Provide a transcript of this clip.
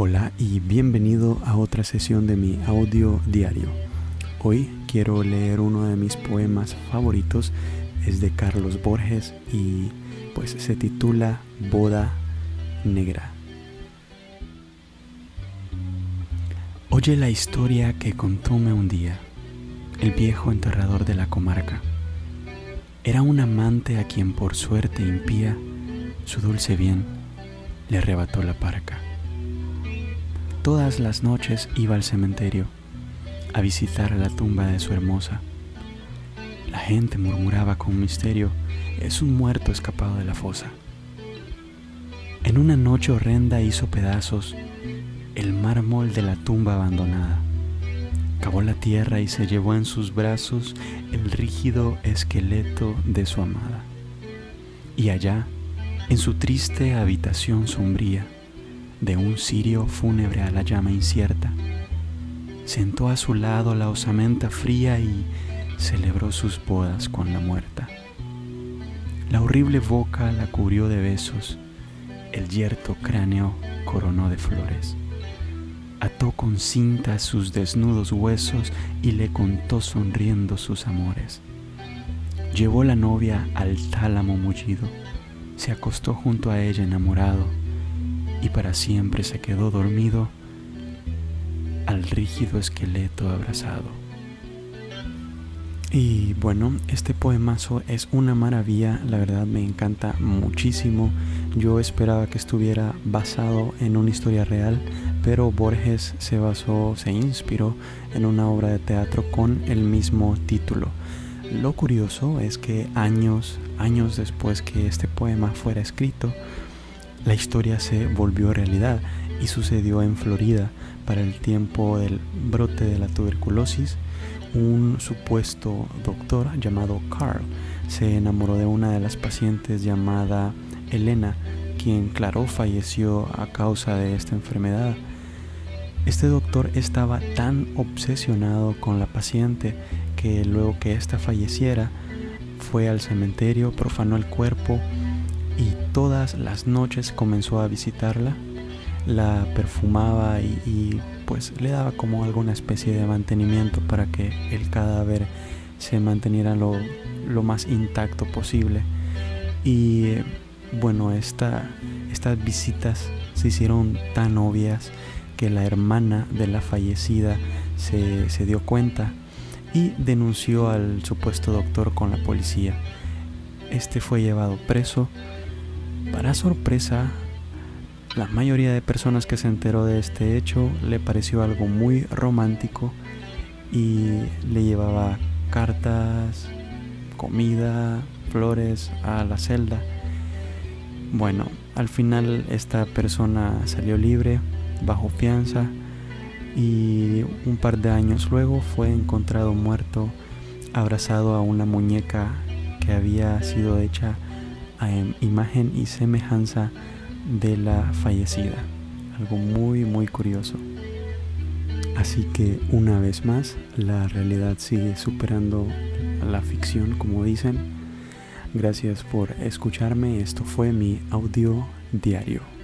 Hola y bienvenido a otra sesión de mi audio diario. Hoy quiero leer uno de mis poemas favoritos, es de Carlos Borges y pues se titula Boda Negra. Oye la historia que contóme un día el viejo enterrador de la comarca. Era un amante a quien por suerte impía su dulce bien le arrebató la parca. Todas las noches iba al cementerio a visitar la tumba de su hermosa. La gente murmuraba con misterio, es un muerto escapado de la fosa. En una noche horrenda hizo pedazos el mármol de la tumba abandonada. Cavó la tierra y se llevó en sus brazos el rígido esqueleto de su amada. Y allá, en su triste habitación sombría, de un cirio fúnebre a la llama incierta. Sentó a su lado la osamenta fría y celebró sus bodas con la muerta. La horrible boca la cubrió de besos, el yerto cráneo coronó de flores. Ató con cinta sus desnudos huesos y le contó sonriendo sus amores. Llevó la novia al tálamo mullido, se acostó junto a ella enamorado y para siempre se quedó dormido al rígido esqueleto abrazado. Y bueno, este poemazo es una maravilla, la verdad me encanta muchísimo. Yo esperaba que estuviera basado en una historia real, pero Borges se basó, se inspiró en una obra de teatro con el mismo título. Lo curioso es que años, años después que este poema fuera escrito, la historia se volvió realidad y sucedió en Florida para el tiempo del brote de la tuberculosis. Un supuesto doctor llamado Carl se enamoró de una de las pacientes llamada Elena, quien claro falleció a causa de esta enfermedad. Este doctor estaba tan obsesionado con la paciente que luego que ésta falleciera fue al cementerio, profanó el cuerpo y todas las noches comenzó a visitarla, la perfumaba y, pues le daba como alguna especie de mantenimiento para que el cadáver se manteniera lo, lo más intacto posible. Y bueno, esta, estas visitas se hicieron tan obvias que la hermana de la fallecida se, se dio cuenta y denunció al supuesto doctor con la policía. Este fue llevado preso para sorpresa, la mayoría de personas que se enteró de este hecho le pareció algo muy romántico y le llevaba cartas, comida, flores a la celda. Bueno, al final esta persona salió libre, bajo fianza, y un par de años luego fue encontrado muerto, abrazado a una muñeca que había sido hecha a imagen y semejanza de la fallecida. Algo muy, muy curioso. Así que una vez más, la realidad sigue superando la ficción, como dicen. Gracias por escucharme. Esto fue mi audio diario.